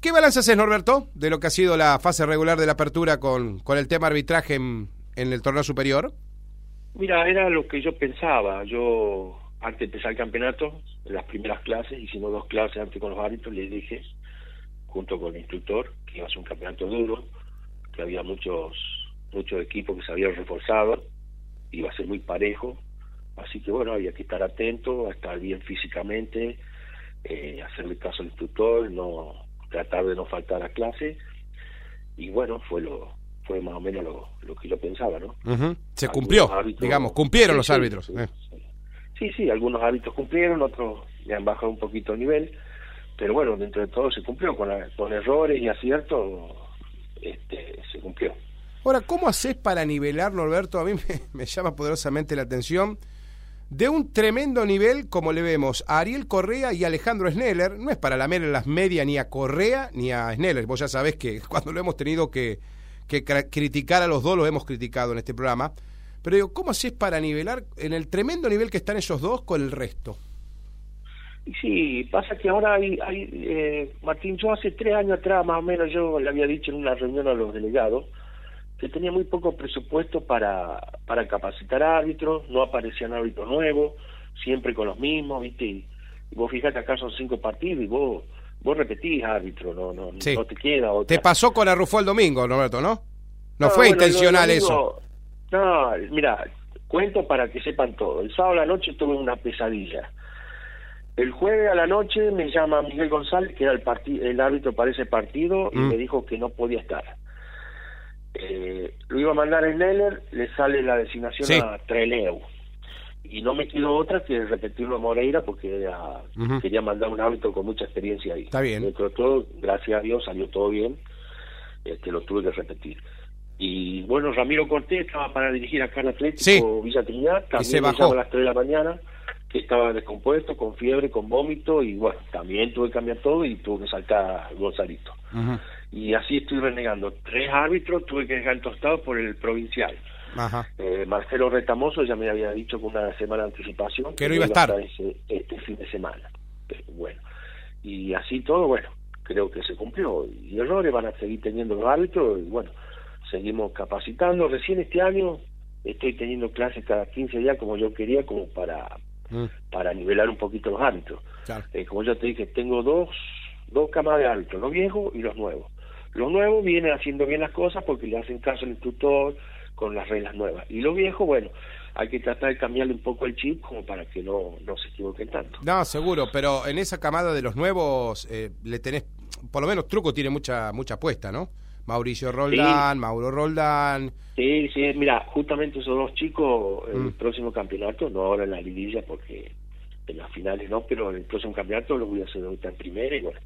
¿Qué balance haces, Norberto, de lo que ha sido la fase regular de la apertura con, con el tema arbitraje en, el torneo superior? Mira, era lo que yo pensaba. Yo, antes de empezar el campeonato, en las primeras clases, hicimos dos clases antes con los árbitros, les dije, junto con el instructor, que iba a ser un campeonato duro, que había muchos muchos equipos que se habían reforzado, iba a ser muy parejo, así que bueno, había que estar atento, estar bien físicamente, eh, hacerle caso al instructor, no tratar de no faltar a clase, y bueno, fue lo fue más o menos lo, lo que yo pensaba, ¿no? Se cumplió, digamos, cumplieron los árbitros. Eh. Sí, sí, algunos árbitros cumplieron, otros le han bajado un poquito el nivel, pero bueno, dentro de todo se cumplió, con, con errores y aciertos este, se cumplió. Ahora, ¿cómo haces para nivelar, Norberto? A mí me, llama poderosamente la atención. De un tremendo nivel, como le vemos a Ariel Correa y Alejandro Sneller, no es para lamer las medias ni a Correa ni a Sneller. Vos ya sabés que cuando lo hemos tenido que, que criticar a los dos, lo hemos criticado en este programa. Pero digo, ¿cómo haces para nivelar en el tremendo nivel que están esos dos con el resto? Sí, pasa que ahora hay, hay eh, Martín, yo hace tres años atrás más o menos yo le había dicho en una reunión a los delegados que tenía muy poco presupuesto para, para capacitar árbitros, no aparecían árbitros nuevos, siempre con los mismos, ¿viste? Y, vos fijate acá son cinco partidos y vos vos repetís árbitro, no no, no te queda otra. Te pasó con Arrufó el domingo, Roberto, ¿no? No, fue intencional eso. No, mira, cuento para que sepan todo. El sábado a la noche tuve una pesadilla. El jueves a la noche me llama Miguel González, que era el, el árbitro para ese partido, y mm. me dijo que no podía estar. Eh, lo iba a mandar en Neller, le sale la designación a Treleu. Y no me quedó otra que repetirlo a Moreira porque quería mandar un árbitro con mucha experiencia ahí. Está bien. Dentro de todo, gracias a Dios, salió todo bien. Este, lo tuve que repetir. Y bueno, Ramiro Cortés estaba para dirigir a Carlos Atlético Villa Trinidad, también se bajó. a las 3 de la mañana, que estaba descompuesto, con fiebre, con vómito, y bueno, también tuve que cambiar todo y tuve que saltar Gonzalito. Y así estoy renegando. Tres árbitros tuve que dejar tostado por el provincial. Eh, Marcelo Retamoso ya me había dicho con una semana de anticipación que no iba a estar este fin de semana. bueno, y así todo, bueno, creo que se cumplió. Y errores van a seguir teniendo los árbitros, y bueno, seguimos capacitando. Recién este año estoy teniendo clases cada 15 días como yo quería, como para, mm. para nivelar un poquito los árbitros. Eh, como yo te dije, tengo dos, dos camas de árbitros, los viejos y los nuevos. Los nuevos vienen haciendo bien las cosas porque le hacen caso al instructor con las reglas nuevas. Y los viejos, bueno, hay que tratar de cambiarle un poco el chip como para que no, no se equivoquen tanto. No, seguro, pero en esa camada de los nuevos eh, le tenés, por lo menos Truco tiene mucha mucha apuesta, ¿no? Mauricio Roldán, Mauro Roldán. Sí, sí, mira, justamente esos dos chicos, el mm. próximo campeonato, no ahora en la liguilla porque en las finales no, pero en el próximo campeonato los voy a hacer ahorita en primera y bueno,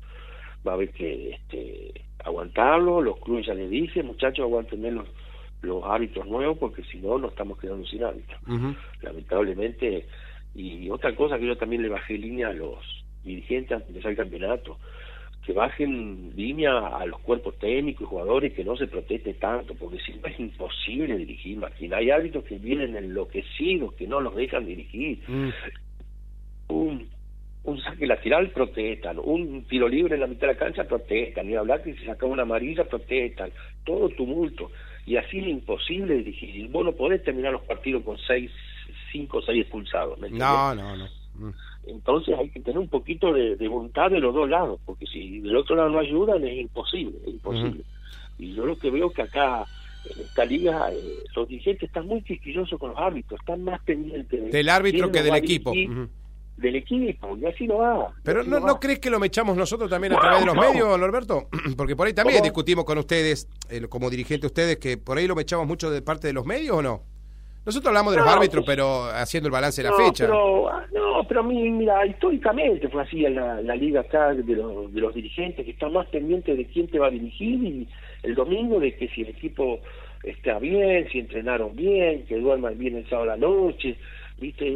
va a haber que este, aguantarlo, los clubes ya les dije, muchachos, aguanten los, los hábitos nuevos porque si no, nos estamos quedando sin hábitos. Lamentablemente, y otra cosa que yo también le bajé línea a los dirigentes antes de empezar el campeonato, que bajen línea a los cuerpos técnicos y jugadores que no se proteste tanto, porque si no es imposible dirigir, Martín. Hay hábitos que vienen enloquecidos, que no los dejan dirigir. Mm. Un, un saque lateral protestan, un tiro libre en la mitad de la cancha protestan, y hablar que se saca una amarilla protestan, todo tumulto. Y así es imposible dirigir. Vos no podés terminar los partidos con seis, cinco o seis expulsados. no, no, no. Mm. Entonces hay que tener un poquito de, voluntad de los dos lados, porque si del otro lado no ayudan es imposible, es imposible. Y yo lo que veo que acá en esta liga eh, los dirigentes están muy quisquillosos con los árbitros, están más pendientes del árbitro que del equipo. Del equipo, y así no va. Pero no, no, crees que lo mechamos nosotros también a través de los medios, Norberto? Porque por ahí también discutimos con ustedes, eh, como dirigente ustedes, que por ahí lo mechamos mucho de parte de los medios o no? Nosotros hablamos de los árbitros, pues, pero haciendo el balance de la fecha. Pero, ah, no, pero mira, históricamente fue así en la, liga acá de los, de los dirigentes, que están más pendientes de quién te va a dirigir y el domingo de que si el equipo está bien, si entrenaron bien, que duerman bien el sábado a la noche, ¿viste?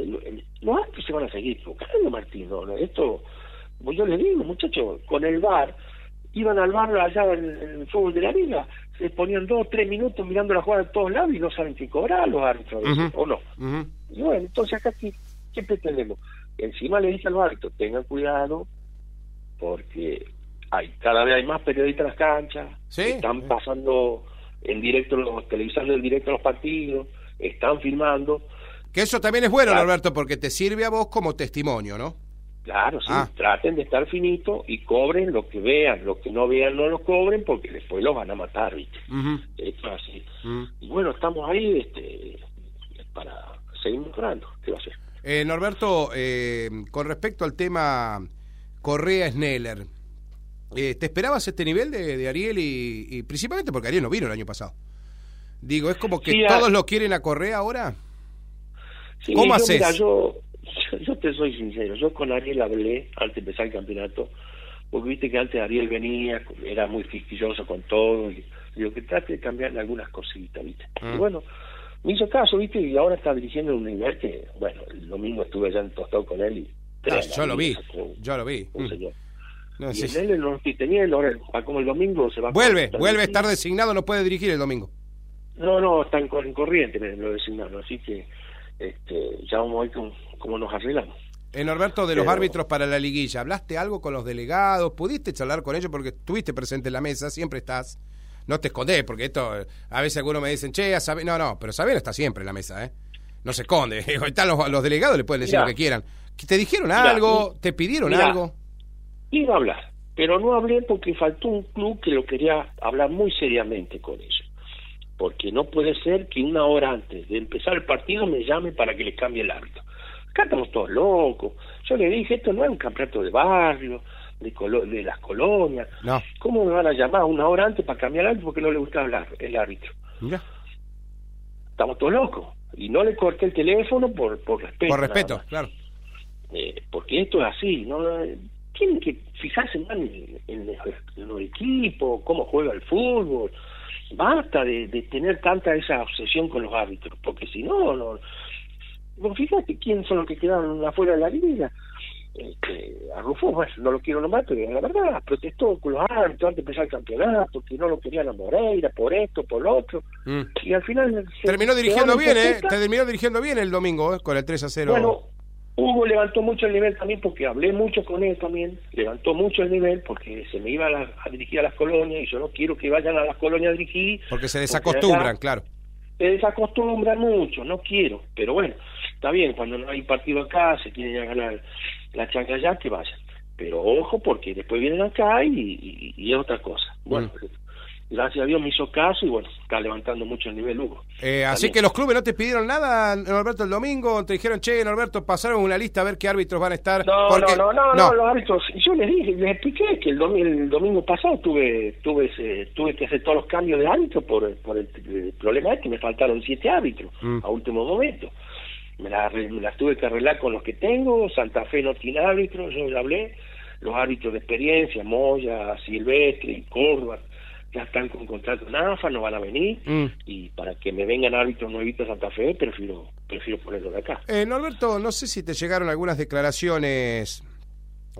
Los árbitros se van a seguir equivocando, Martín, ¿no? Esto, pues yo les digo, muchachos, con el VAR, iban al bar allá en, el fútbol de la liga, se ponían dos o tres minutos mirando la jugada de todos lados y no saben qué cobrar los árbitros, o no. Y bueno, entonces acá ¿qué, qué pretendemos? Encima le dice a los árbitros, tengan cuidado, porque hay cada vez hay más periodistas en las canchas, ¿Sí? están pasando en directo los televisando en directo los partidos, están filmando. Que eso también es bueno, Claro. Norberto, porque te sirve a vos como testimonio, ¿no? Claro, sí, Ah. traten de estar finito y cobren lo que vean, lo que no vean no lo cobren porque después los van a matar, ¿viste? Esto es así. Y bueno, estamos ahí este, para seguir mejorando, ¿qué va a hacer? Eh, Norberto, eh, con respecto al tema Correa-Sneller, eh, ¿te esperabas este nivel de, de Ariel y, y principalmente porque Ariel no vino el año pasado? Digo, ¿es como que Sí, a- todos lo quieren a Correa ahora? Sí, ¿Cómo yo, haces? mira, yo, yo, yo te soy sincero, yo con Ariel hablé antes de empezar el campeonato, porque viste que antes Ariel venía, era muy quisquilloso con todo, y digo que trate de cambiar algunas cositas, viste. Mm. Y bueno, me hizo caso, viste, y ahora está dirigiendo un nivel que, bueno, el domingo estuve allá en Tostado con él y... Ah, yo lo vi, un- yo lo vi. un Mm. señor. No, Y sí. él no estoy teniendo, ahora va como el domingo se va a Vuelve, cortar. vuelve a estar designado, no puede dirigir el domingo. No, no, está en, en corriente, lo designaron, así que este, ya vamos a ver cómo, cómo nos arreglamos. Eh, Norberto, de los Pero- árbitros para la liguilla, ¿hablaste algo con los delegados? ¿Pudiste charlar con ellos? Porque estuviste presente en la mesa, siempre estás. No te escondés, porque esto, a veces algunos me dicen, che, a Sabe-". no, no, pero Sabino está siempre en la mesa, ¿eh? No se esconde. Están los, los delegados, le pueden decir Mirá. lo que quieran. ¿Te dijeron Mirá, algo? ¿Te pidieron mirá. algo? Iba a hablar, pero no hablé porque faltó un club que lo quería hablar muy seriamente con ellos. Porque no puede ser que una hora antes de empezar el partido me llame para que les cambie el hábito. Acá estamos todos locos. Yo le dije, esto no es un campeonato de barrio, de, colo- de las colonias. No. ¿Cómo me van a llamar una hora antes para cambiar hábito porque no le gusta hablar el árbitro? Mirá. Estamos todos locos. Y no le corté el teléfono por, por respeto. Por respeto, claro. Eh, porque esto es así, ¿no? Tienen que fijarse más en, en en los equipos, cómo juega el fútbol. Basta de, de tener tanta esa obsesión con los árbitros, porque si no, no. Vos fíjate quién son los que quedaron afuera de la liga. Este, a Rufo, bueno, no lo quiero nombrar, pero la verdad, protestó con los árbitros antes de empezar el campeonato, que no lo querían a Moreira, por esto, por lo otro. Mm. Y al final. se- Terminó dirigiendo bien, ¿eh? terminó dirigiendo bien el domingo, ¿eh? Con el 3 a 0. Bueno, Hugo levantó mucho el nivel también porque hablé mucho con él también, levantó mucho el nivel porque se me iba a, la- a dirigir a las colonias y yo no quiero que vayan a las colonias a dirigir. porque se porque desacostumbran, claro. Se mucho, no quiero, pero bueno, está bien, cuando no hay partido acá, se quieren ir a ganar la changa allá, que vayan. Pero ojo porque después vienen acá y, es otra cosa. Bueno, gracias a Dios me hizo caso y bueno, está levantando mucho el nivel Hugo. Eh, así que los clubes no te pidieron nada, Norberto, el domingo. Te dijeron, che, Norberto, pasaron una lista a ver qué árbitros van a estar. No, Porque- no, no, no, no, los árbitros. Yo les dije, les expliqué que el, el domingo pasado tuve tuve ese- tuve que hacer todos los cambios de árbitro por, por el, el problema es que me faltaron siete árbitros Mm. a último momento. Me las me las tuve que arreglar con los que tengo. Santa Fe no tiene árbitros, yo le hablé. Los árbitros de experiencia, Moya, Silvestre y Córdoba, ya están con contrato en AFA, no van a venir. Mm. Y para que me vengan árbitros nuevitos a Santa Fe, prefiero prefiero ponerlo de acá. Eh, Norberto, no sé si te llegaron algunas declaraciones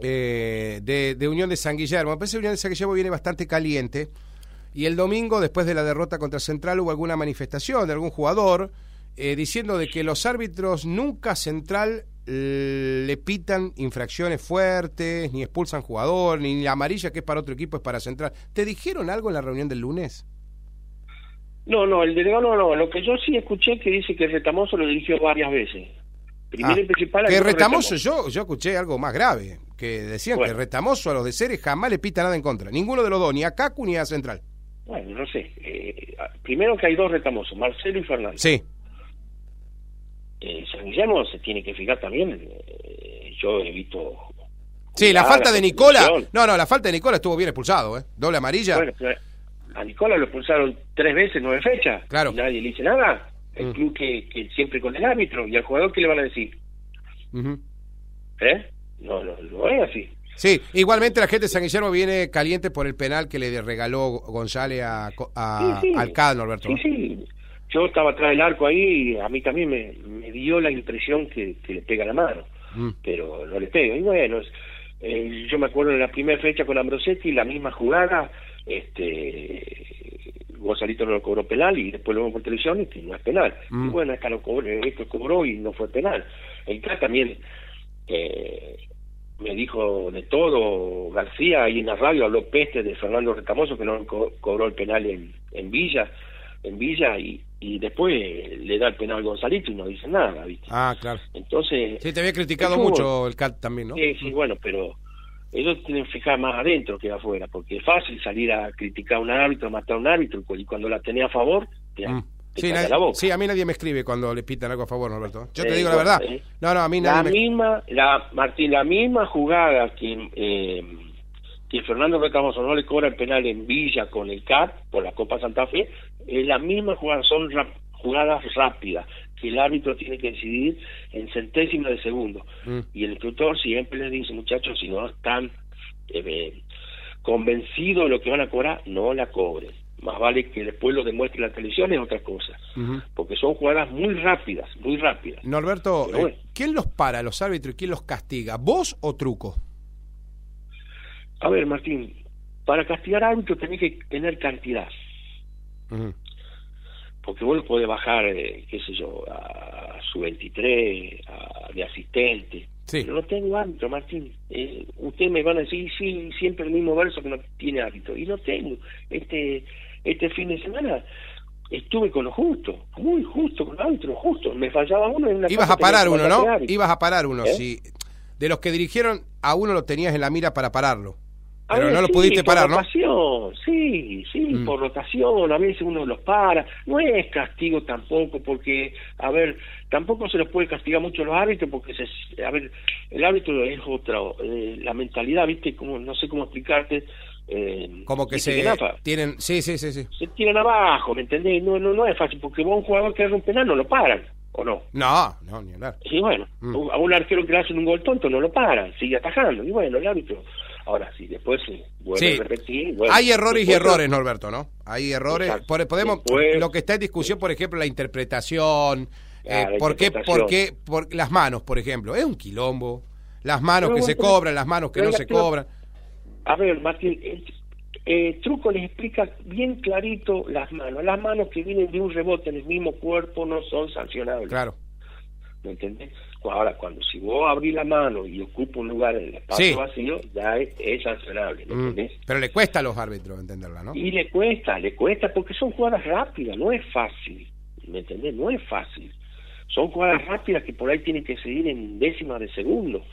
eh, de, de Unión de San Guillermo. Me parece que Unión de San Guillermo viene bastante caliente. Y el domingo, después de la derrota contra Central, hubo alguna manifestación de algún jugador eh, diciendo de que los árbitros nunca Central le pitan infracciones fuertes, ni expulsan jugador, ni la amarilla que es para otro equipo es para Central. ¿Te dijeron algo en la reunión del lunes? No, no, el delegado no, no. Lo que yo sí escuché que dice que Retamoso lo dirigió varias veces. Primero Ah, y principal... que Retamoso, yo, yo escuché algo más grave, que decían Bueno. que Retamoso a los de Ceres jamás le pita nada en contra. Ninguno de los dos, ni a Cacu ni a Central. Bueno, no sé. Eh, primero que hay dos Retamosos, Marcelo y Fernando. Sí, San Guillermo se tiene que fijar también. eh, yo he visto... sí, la falta de Nicola. No, no, la falta de Nicola estuvo bien expulsado, ¿eh? Doble amarilla. Bueno, pero a Nicola lo expulsaron tres veces, nueve fechas. Claro. Y nadie le dice nada. El Mm. club que, que siempre con el árbitro. ¿Y al jugador qué le van a decir? ¿Eh? No, no, no es así. Sí, igualmente la gente de San Guillermo viene caliente por el penal que le regaló González a, a Sí, sí. al CAD, Norberto. Sí, sí. Yo estaba atrás del arco ahí y a mí también me, me dio la impresión que, que le pega la mano, Mm. pero no le pega. Y bueno, eh, yo me acuerdo en la primera fecha con Ambrosetti, la misma jugada, este Gonzalito no lo cobró penal y después lo vemos por televisión y que no es penal. Mm. Y bueno, acá lo cobró, esto cobró y no fue penal. El CAT también eh, me dijo de todo. García ahí en la radio habló peste de Fernando Retamoso que no cobró el penal en, en Villa, en Villa y, y después le da el penal a Gonzalito y no dice nada, ¿viste? Ah, claro. Entonces. Sí, te había criticado mucho el CAT también, ¿no? Sí, sí, bueno, pero ellos tienen que fijar más adentro que afuera, porque es fácil salir a criticar a un árbitro, matar a un árbitro, y cuando la tenía a favor, te, mm. sí, sí, a mí nadie me escribe cuando le pitan algo a favor, Norberto. Yo te digo la verdad. Eh, no, no, a mí nadie la misma, la, Martín, la misma jugada que, eh, que Fernando Recamoso no le cobra el penal en Villa con el CAT por la Copa Santa Fe, es la misma jugada, son jugadas rápidas que el árbitro tiene que decidir en centésimas de segundo. Mm. Y el instructor siempre les dice, muchachos, si no están eh, convencidos de lo que van a cobrar, no la cobren. Más vale que después lo demuestre la televisión es otra cosa. Porque son jugadas muy rápidas, muy rápidas. Norberto, eh, ¿quién los para, los árbitros, y quién los castiga? ¿Vos o Truco? A ver, Martín, para castigar árbitro tenés que tener cantidad porque vos podés bajar, eh, qué sé yo, a, su 23, a, de asistente. Pero no tengo árbitro, Martín. Eh, ustedes me van a decir, sí, siempre el mismo verso que no tiene árbitro. Y no tengo. Este este fin de semana estuve con lo justo, muy justo con árbitro, justo. Me fallaba uno en una Ibas a parar uno, ¿no? Ibas a parar uno, ¿Eh? De los que dirigieron, a uno lo tenías en la mira para pararlo. Pero no lo pudiste parar, ¿no? Sí, sí, mm. por rotación, a veces uno los para. No es castigo tampoco, porque, a ver, tampoco se los puede castigar mucho a los árbitros, porque, se, a ver, el árbitro es otra, eh, la mentalidad, ¿viste? Como, no sé cómo explicarte. Eh, como que se tienen, sí, sí, sí, sí. Se tiran abajo, ¿me entendés? No, no, no es fácil, porque vos un jugador que un penal no lo paran. ¿O no? No, no, ni hablar. Y bueno, mm. a un arquero que le hacen un gol tonto no lo paran, sigue atajando. Y bueno, el árbitro Ahora sí, después sí, vuelve a repetir. Hay errores y errores, Norberto, ¿no? Hay errores. podemos, lo que está en discusión, por ejemplo, la interpretación. Eh, ¿Por qué? Por, por las manos, por ejemplo. Es un quilombo. Las manos que se cobran, las manos que no se cobran. A ver, Martín, eh, Truco les explica bien clarito las manos. Las manos que vienen de un rebote en el mismo cuerpo no son sancionables. Claro. ¿Me entiendes? Ahora, cuando si vos abrís la mano y ocupa un lugar en el espacio vacío, ya es, sancionable, mm. Pero le cuesta a los árbitros entenderla, ¿no? Y le cuesta, le cuesta porque son jugadas rápidas, no es fácil, ¿me entendés? No es fácil. Son jugadas rápidas que por ahí tienen que seguir en décimas de segundo.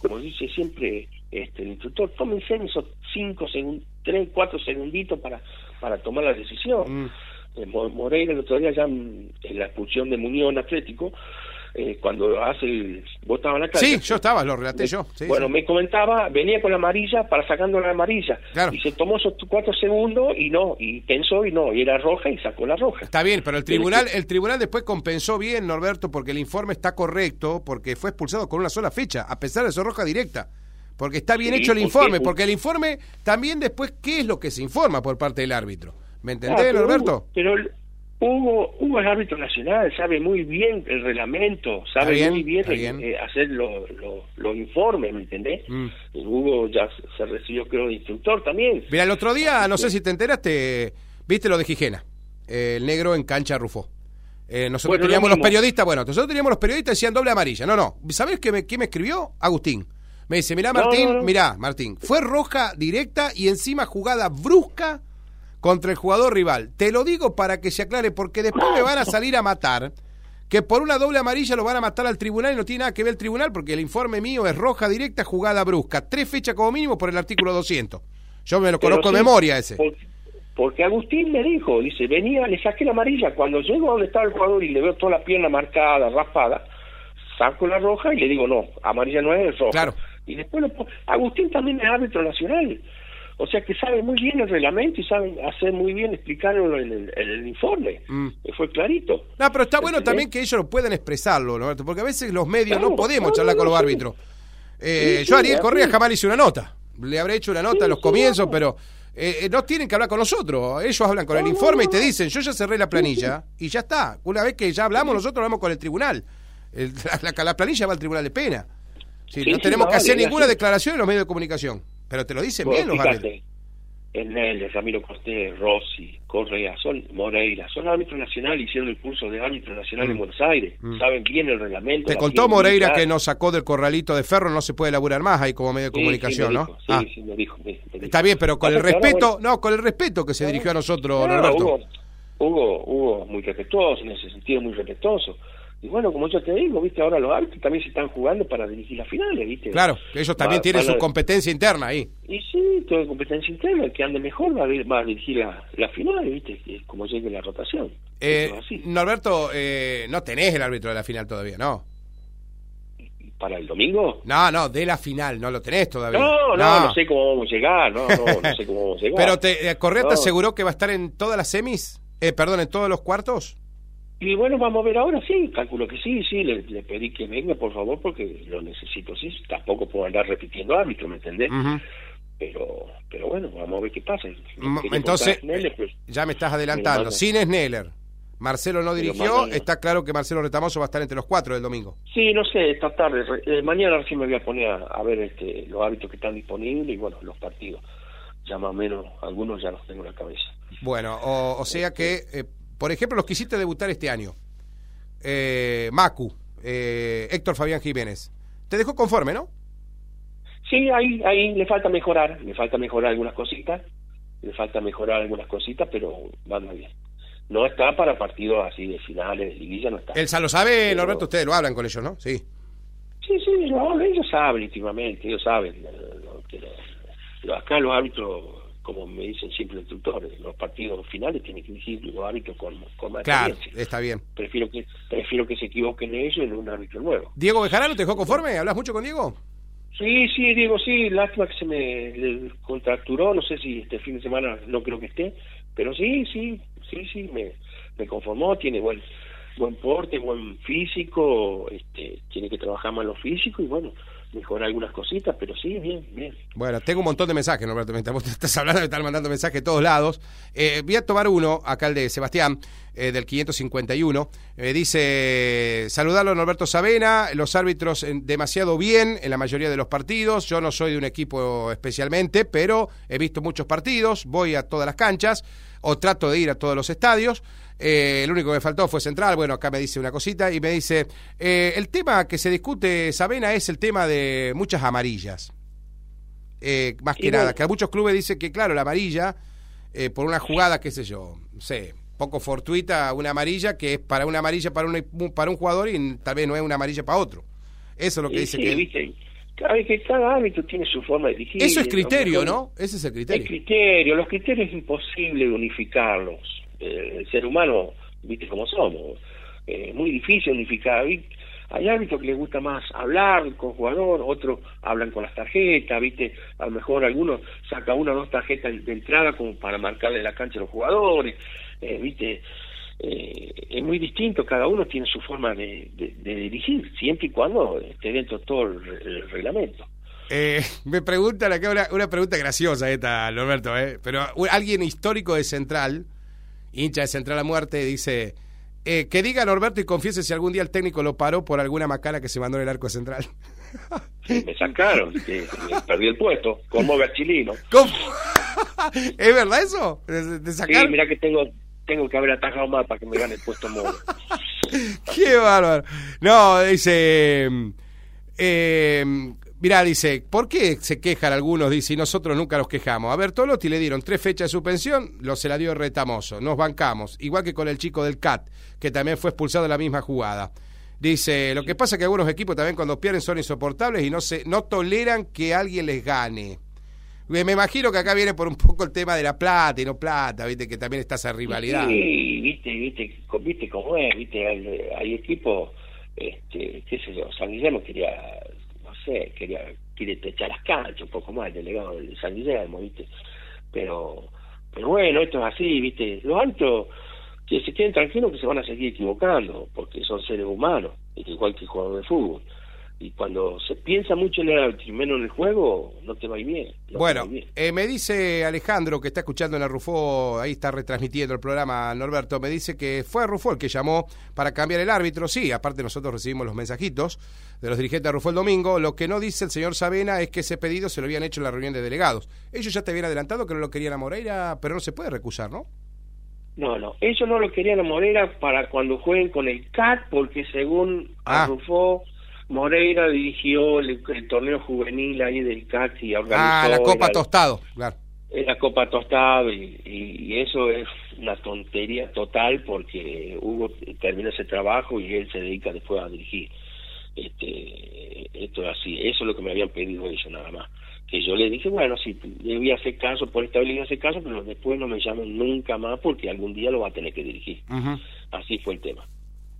Como dice siempre este, el instructor, tómense esos cinco segundos, tres, cuatro segunditos para, para tomar la decisión. Mm. Eh, Moreira el otro día ya en la expulsión de Muñoz Atlético, eh, cuando hace el... ¿Vos estabas en la calle? Sí, yo estaba, lo relaté yo. bueno, me comentaba, venía con la amarilla para sacando la amarilla. Y se tomó esos cuatro segundos y no, y pensó y no, y era roja y sacó la roja. Está bien, pero el tribunal, el tribunal después compensó bien, Norberto, porque el informe está correcto, porque fue expulsado con una sola fecha, a pesar de su roja directa. Porque está bien hecho el informe, porque el informe también después, ¿qué es lo que se informa por parte del árbitro? ¿Me entendés, Norberto? Pero Hugo, Hugo es árbitro nacional, sabe muy bien el reglamento, sabe muy bien, eh, hacer los informes, ¿me entendés? Mm. Hugo ya se recibió, creo, de instructor también. Mira, el otro día, no sé si te enteraste, viste lo de Gijena, el negro en cancha Rufo. Eh, nosotros teníamos los periodistas, bueno, nosotros teníamos los periodistas decían doble amarilla. No, no, ¿sabes qué me, me escribió? Agustín. Me dice, mirá Martín, mirá Martín, fue roja directa y encima jugada brusca contra el jugador rival. Te lo digo para que se aclare, porque después me van a salir a matar, que por una doble amarilla lo van a matar al tribunal y no tiene nada que ver el tribunal, porque el informe mío es roja directa, jugada brusca. Tres fechas como mínimo por el artículo 200. Yo me lo conozco de memoria ese. Porque, Agustín me dijo, dice, venía, le saqué la amarilla. Cuando llego a donde estaba el jugador y le veo toda la pierna marcada, raspada, saco la roja y le digo, no, amarilla no es roja. Claro. Y después lo Agustín también es árbitro nacional. O sea que sabe muy bien el reglamento y sabe hacer muy bien explicarlo en el, informe. Mm. Fue clarito. No, pero está bueno también que ellos lo puedan expresarlo, ¿no? porque a veces los medios no podemos charlar con los árbitros. Eh, yo, Ariel Correa, jamás le hice una nota. Le habré hecho una nota a los comienzos, pero eh, eh, no tienen que hablar con nosotros. Ellos hablan con el informe y te dicen, yo ya cerré la planilla y ya está. Una vez que ya hablamos, nosotros hablamos con el tribunal. la, planilla va al tribunal de pena. no tenemos que hacer ninguna declaración en los medios de comunicación. Pero te lo dicen bien los árbitros. Enel, Ramiro Cortés, Rossi, Correa, son Moreira, son árbitros nacionales, hicieron el curso de árbitro nacional en Mm. Buenos Aires, Mm. saben bien el reglamento. Te contó Moreira que nos sacó del corralito de ferro, no se puede laburar más ahí como medio de Sí, comunicación, sí, me ¿no? Sí, Ah, sí, me dijo. me- me dijo. está bien, pero con el ahora, respeto, bueno, no, con el respeto que se dirigió a nosotros, no, Norberto. Hugo, Hugo, Hugo, muy respetuoso, en ese sentido muy respetuoso. Y bueno, como yo te digo, viste, ahora los árbitros también se están jugando para dirigir las finales, viste. Claro, ellos también Va- tienen su a- competencia interna ahí. Y sí, toda competencia interna, el que ande mejor va a, vir- va a dirigir la, la final, viste, como llegue la rotación. Eh, así. Norberto, eh, no tenés el árbitro de la final todavía, ¿no? ¿Para el domingo? No, no, de la final, no lo tenés todavía. No, no, no, sé cómo vamos a llegar, no, no, no sé cómo vamos a llegar. Pero te, eh, Correa te aseguró que va a estar en todas las semis, eh, perdón, en todos los cuartos. Y bueno, vamos a ver ahora, sí, calculo que sí, sí, le, le pedí que venga, por favor, porque lo necesito, sí, tampoco puedo andar repitiendo árbitro, ¿me entendés? Pero pero bueno, vamos a ver qué pasa. Entonces, pues, ya me estás adelantando. Sin Sneller. Marcelo no dirigió, está claro que Marcelo Retamoso va a estar entre los cuatro del domingo. Sí, no sé, esta tarde, eh, mañana recién me voy a poner a, a ver este, los árbitros que están disponibles y bueno, los partidos. Ya más o menos, algunos ya los tengo en la cabeza. Bueno, o, o sea que, eh, por ejemplo, los que hiciste debutar este año. Eh, Macu, eh, Héctor Fabián Jiménez. Te dejó conforme, ¿no? Sí, ahí, ahí le falta mejorar, le falta mejorar algunas cositas, le falta mejorar algunas cositas, pero va muy bien. No está para partidos así de finales, de liguilla, no está. Él lo sabe, Pero- Norberto, ustedes lo hablan con ellos, ¿no? Sí. Sí, sí, ellos saben íntimamente, ellos saben. eh, lo- acá los árbitros, como me dicen siempre los instructores, los partidos finales tienen que dirigir los árbitros con, con más Claro, experiencia. está bien. Prefiero que prefiero que se equivoquen ellos en un árbitro nuevo. Diego Bejarano, ¿te dejó conforme? ¿Hablas mucho con Diego? Sí, sí, digo, sí, lástima que se me contracturó, no sé si este fin de semana no creo que esté, pero sí, sí, sí, sí, me, me conformó, tiene buen buen porte, buen físico, este, tiene que trabajar más lo físico y bueno, mejorar algunas cositas, pero sí, bien, bien. Bueno, tengo un montón de mensajes, Norberto. Mientras vos estás hablando, me están mandando mensajes de todos lados. Eh, voy a tomar uno, acá el de Sebastián, eh, del 551. Eh, dice, saludarlo Norberto Sabena, los árbitros en- demasiado bien en la mayoría de los partidos. Yo no soy de un equipo especialmente, pero he visto muchos partidos, voy a todas las canchas o trato de ir a todos los estadios. Eh, el único que me faltó fue Central. Bueno, acá me dice una cosita y me dice, eh, el tema que se discute, Sabena, es el tema de muchas amarillas. Eh, más que Y nada, bueno. que a muchos clubes dice que, claro, la amarilla, eh, por una jugada, qué sé yo, no sé, poco fortuita, una amarilla, que es para una amarilla para un, para un jugador y tal vez no es una amarilla para otro. Eso es lo que Y dice sí, que... viste, cada, que cada árbitro tiene su forma de dirigir. Eso es criterio, mejor- ¿no? Ese es el Es criterio. criterio, los criterios es imposible unificarlos. Eh, el ser humano, viste cómo somos, eh, muy difícil unificar. Hay- árbitros que les gusta más hablar con jugador, otros hablan con las tarjetas, viste, a lo mejor algunos saca una o dos tarjetas de entrada como para marcarle la cancha a los jugadores, eh, viste, eh, es muy distinto, cada uno tiene su forma de, de- de dirigir, siempre y cuando esté dentro de todo el, el reglamento. Eh, me preguntan acá una, una pregunta graciosa esta, Norberto, ¿eh? pero alguien histórico de Central, hincha de Central a muerte, dice, eh, que diga Norberto y confiese si algún día el técnico lo paró por alguna macana que se mandó en el arco Central. Me sacaron, que, me perdí el puesto, como Gachilino. ¿Cómo? ¿Es verdad eso? ¿De, de Sí, mira que tengo tengo que haber atajado más para que me gane el puesto Moro. ¡Qué bárbaro! No, dice... Eh, mirá, dice, ¿por qué se quejan algunos? Dice, y nosotros nunca nos quejamos. A ver, Tolotti le dieron tres fechas de suspensión, lo se la dio Retamoso. Nos bancamos, igual que con el chico del CAT, que también fue expulsado en la misma jugada. Dice, lo que pasa es que algunos equipos también cuando pierden son insoportables y no se no toleran que alguien les gane. Me imagino que acá viene por un poco el tema de la plata y no plata, viste, que también está esa rivalidad. Sí, viste, viste, viste cómo es, viste, hay, hay equipos, este, qué sé yo, San Guillermo quería, sé, quería, quiere echar las canchas un poco más, el delegado de San Guillermo, viste, pero, pero bueno, esto es así, viste, los altos, que se queden tranquilos que se van a seguir equivocando, porque son seres humanos, igual que el jugador de fútbol. Y cuando se piensa mucho en el árbitro menos en el juego, no te va a ir bien. bueno, Eh, me dice Alejandro, que está escuchando en la Rufo, ahí está retransmitiendo el programa, Norberto, me dice que fue Rufo el que llamó para cambiar el árbitro. Sí, aparte nosotros recibimos los mensajitos de los dirigentes de Rufo el domingo. Lo que no dice el señor Sabena es que ese pedido se lo habían hecho en la reunión de delegados. Ellos ya te habían adelantado que no lo querían a Moreira, pero no se puede recusar, ¿no? No, no, ellos no lo querían a Moreira para cuando jueguen con el CAT, porque según ah. Rufo Moreira dirigió el, torneo juvenil ahí del CAT y organizó... Ah, la Copa Tostado, claro. La Copa Tostado y, eso es una tontería total porque Hugo termina ese trabajo y él se dedica después a dirigir. Este, esto es así, eso es lo que me habían pedido ellos nada más. Que yo le dije, bueno, sí, debía hacer caso, por esta vez hacer caso, pero después no me llamen nunca más porque algún día lo va a tener que dirigir. Así fue el tema.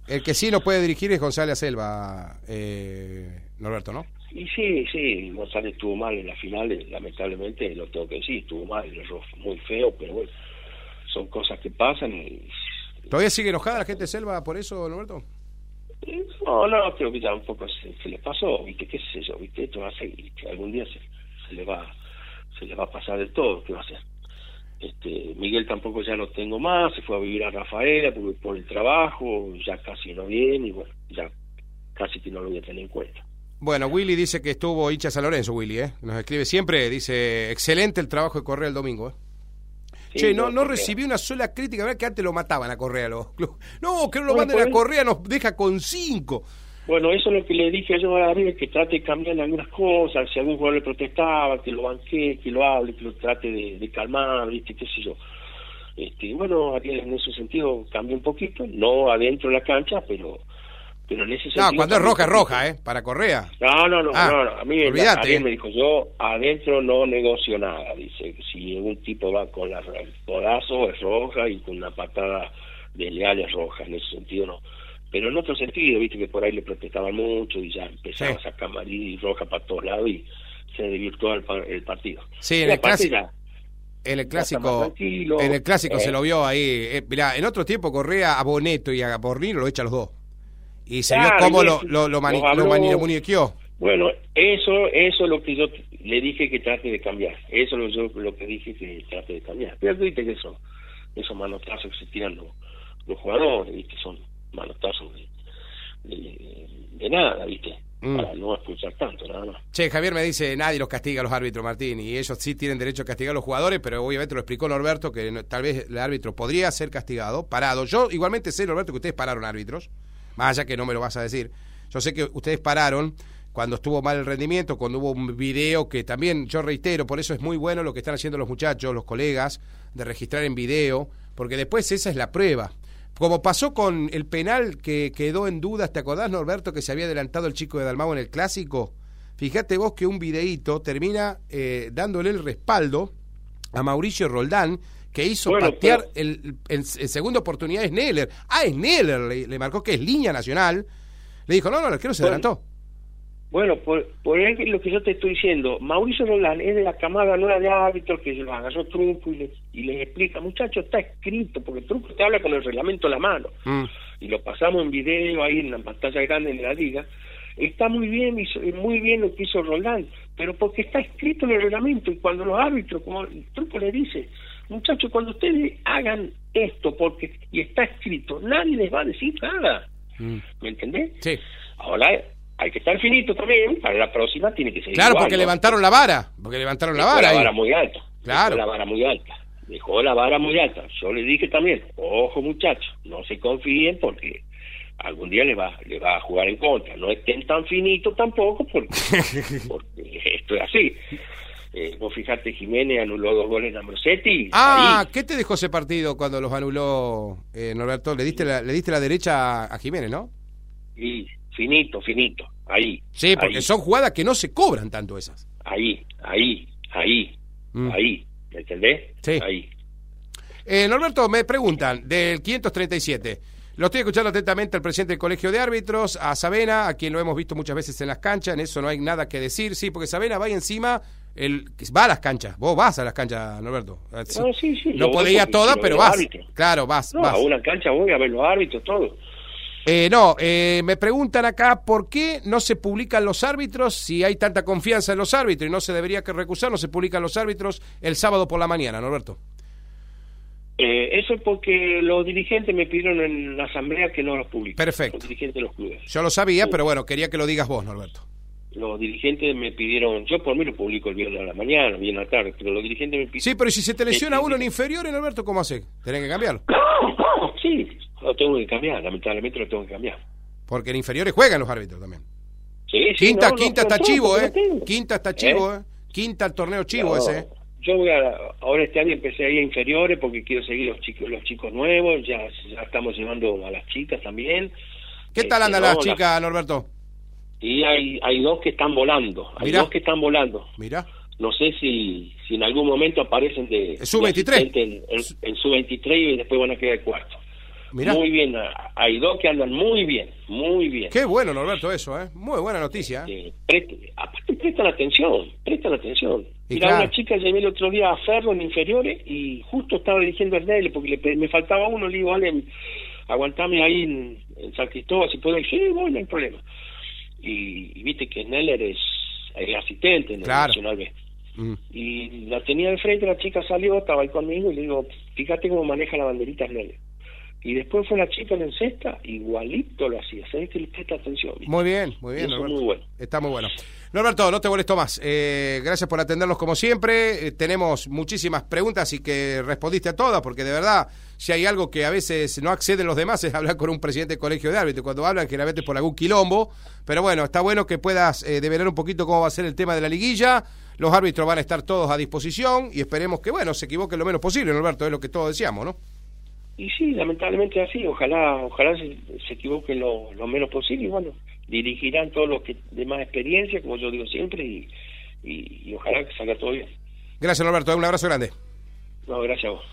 El que sí lo puede dirigir es González Selva, eh, Norberto, ¿no? Y sí, sí, González estuvo mal en la final, eh, lamentablemente, lo tengo que decir, estuvo mal, el error muy feo, pero bueno, son cosas que pasan y... ¿Todavía sigue enojada la gente de Selva por eso, Norberto? No, no, creo que ya un poco se, se le pasó, viste, qué sé yo, viste, esto va a seguir, algún día se, se le va se le va a pasar del todo, ¿qué va a hacer? Este, Miguel tampoco ya lo tengo más, se fue a vivir a Rafaela por, por el trabajo, ya casi no viene y bueno, ya casi que no lo voy a tener en cuenta. Bueno, Willy dice que estuvo hincha San Lorenzo, Willy, ¿eh? Nos escribe siempre, dice, excelente el trabajo de Correa el domingo, ¿eh? che, no, no, recibí una sola crítica, ¿verdad? Que antes lo mataban a Correa los No, que no lo manden a Correa, nos deja con cinco. Bueno, eso es lo que le dije yo a David, que trate de cambiar algunas cosas, si algún jugador le protestaba, que lo banque, que lo hable, que lo trate de, calmar, ¿viste? qué sé yo. Este, bueno, en ese sentido cambió un poquito, no adentro de la cancha, pero pero en ese sentido... No, cuando es roja, es roja, ¿eh? Para Correa. No, no, no, ah, no, a mí alguien me dijo, yo adentro no negocio nada, dice, si algún tipo va con la codazo es roja y con una patada de leal es roja, en ese sentido no pero en otro sentido, viste que por ahí le protestaban mucho y ya empezaba a sacar y roja para todos lados y se desvirtuó el, el partido. Sí, en el, clásico, en el clásico, en el clásico se lo vio ahí. Eh, mirá, en otro tiempo corría a Boneto y a Borrino, lo echa los dos. Y se vio cómo lo, lo, lo, Bueno, eso, eso es lo que yo le dije que trate de cambiar. Eso es lo, lo que dije que trate de cambiar. Pero viste que eso, esos manotazos que se tiran los, los jugadores, viste, son manotazos de, de, nada, ¿viste? Mm. Para no expulsar tanto, nada más. Che, Javier me dice, nadie los castiga a los árbitros, Martín, y ellos sí tienen derecho a castigar a los jugadores, pero obviamente lo explicó Norberto, que tal vez el árbitro podría ser castigado, parado. Yo igualmente sé, Norberto, que ustedes pararon árbitros, más allá que no me lo vas a decir. Yo sé que ustedes pararon cuando estuvo mal el rendimiento, cuando hubo un video que también, yo reitero, por eso es muy bueno lo que están haciendo los muchachos, los colegas, de registrar en video, porque después esa es la prueba. Como pasó con el penal que quedó en duda, ¿te acordás, Norberto, que se había adelantado el chico de Dalmau en el clásico? Fíjate vos que un videíto termina eh, dándole el respaldo a Mauricio Roldán, que hizo patear el, en, segunda oportunidad es Neller. Ah, es Neller, le, marcó que es línea nacional. Le dijo, no, no, el arquero se adelantó. Bueno, por, por lo que yo te estoy diciendo, Mauricio Roland es de la camada nueva de árbitros que lo agarró Trumpo y les, y les explica, muchachos, está escrito, porque Trumpo te habla con el reglamento a la mano, mm. y lo pasamos en video ahí en la pantalla grande de la liga, está muy bien, muy bien lo que hizo Roland, pero porque está escrito en el reglamento, y cuando los árbitros, como Trumpo le dice, muchachos, cuando ustedes hagan esto, porque y está escrito, nadie les va a decir nada, mm. ¿me entendés? Sí. Ahora hay que estar finito también, para la próxima tiene que ser Claro, porque levantaron la vara, porque levantaron la vara. la vara muy alta. Claro. la vara muy alta. Dejó la vara muy alta. Yo le dije también, ojo muchachos, no se confíen porque algún día le va, le va a jugar en contra. No estén tan finitos tampoco porque, esto es así. Eh, vos fijate, Jiménez anuló dos goles a Ambrosetti. Ah, ¿qué te dejó ese partido cuando los anuló eh, Norberto? Le diste, la, le diste la derecha a Jiménez, ¿no? Sí, finito, finito, ahí. Sí, porque son jugadas que no se cobran tanto esas. Ahí, ahí, ahí, mm. ahí, ¿me entendés? Sí. Ahí. Eh, Norberto, me preguntan, del 537, lo estoy escuchando atentamente al presidente del Colegio de Árbitros, a Sabena, a quien lo hemos visto muchas veces en las canchas, en eso no hay nada que decir, sí, porque Sabena va encima, el, va a las canchas, vos vas a las canchas, Norberto. No, sí, sí, no podía todas, pero vas. Claro, vas, no, vas. A una cancha voy a ver los árbitros, todo. Eh, no, eh, me preguntan acá por qué no se publican los árbitros, si hay tanta confianza en los árbitros y no se debería que recusar, no se publican los árbitros el sábado por la mañana, Norberto. Eh, eso es porque los dirigentes me pidieron en la asamblea que no los publique. Perfecto. Los dirigentes de los clubes. Yo lo sabía, pero bueno, quería que lo digas vos, Norberto. Los dirigentes me pidieron, yo por mí lo publico el viernes a la mañana, bien a la tarde, pero los dirigentes me pidieron... Sí, pero si se te lesiona uno en inferiores, Norberto, ¿cómo hace? ¿Tenés que cambiarlo? sí, lo tengo que cambiar, lamentablemente lo tengo que cambiar. Porque en inferiores juegan los árbitros también. Sí, sí, Quinta, no, no, quinta pero está chivo, ¿eh? Quinta está chivo, ¿eh? Quinta el torneo chivo No, ese, ¿eh? Yo voy a, ahora este año empecé a ir a inferiores porque quiero seguir los chicos los chicos nuevos, ya, ya estamos llevando a las chicas también. ¿Qué tal Este, andan no, las la- chicas, Norberto? Y hay, hay dos que están volando, hay Mirá. dos que están volando. Mira. No sé si, si en algún momento aparecen de, ¿En sub-23? de asistente en, en, en sub-23 y después van a quedar cuarto. Mirá. Muy bien, hay dos que andan muy bien, muy bien. Qué bueno, Norberto, eso, ¿eh? Muy buena noticia. ¿eh? Eh, preste- aparte prestan atención, prestan atención. Y Mira, claro. una chica llevé el otro día a Ferro en inferiores y justo estaba eligiendo a Ernele porque le me faltaba uno, le digo, Ale, aguantame ahí en, en San Cristóbal, si puedo, y sí, bueno, no hay problema. Y, y viste que Sneller es, es asistente en el Claro. Nacional B. Mm. Y la tenía de frente, la chica salió, estaba ahí conmigo y le digo, fíjate cómo maneja la banderita Sneller. Y después fue la chica en el cesta, igualito lo hacía, sabes que le presta atención. ¿viste? Muy bien, muy bien, Norberto. muy bueno. Está muy bueno. Norberto, no te molesto más. Eh, gracias por atendernos como siempre. Eh, tenemos muchísimas preguntas y que respondiste a todas, porque de verdad, si hay algo que a veces no acceden los demás es hablar con un presidente del colegio de árbitros. Cuando hablan, generalmente es por algún quilombo. Pero bueno, está bueno que puedas eh, develar un poquito cómo va a ser el tema de la liguilla. Los árbitros van a estar todos a disposición y esperemos que, bueno, se equivoquen lo menos posible, Norberto, es lo que todos decíamos, ¿no? Y sí, lamentablemente así, ojalá ojalá se, se equivoquen lo, lo menos posible y bueno, dirigirán todos los que de más experiencia, como yo digo siempre, y, y, y ojalá que salga todo bien. Gracias, Norberto. Un abrazo grande. No, gracias a vos.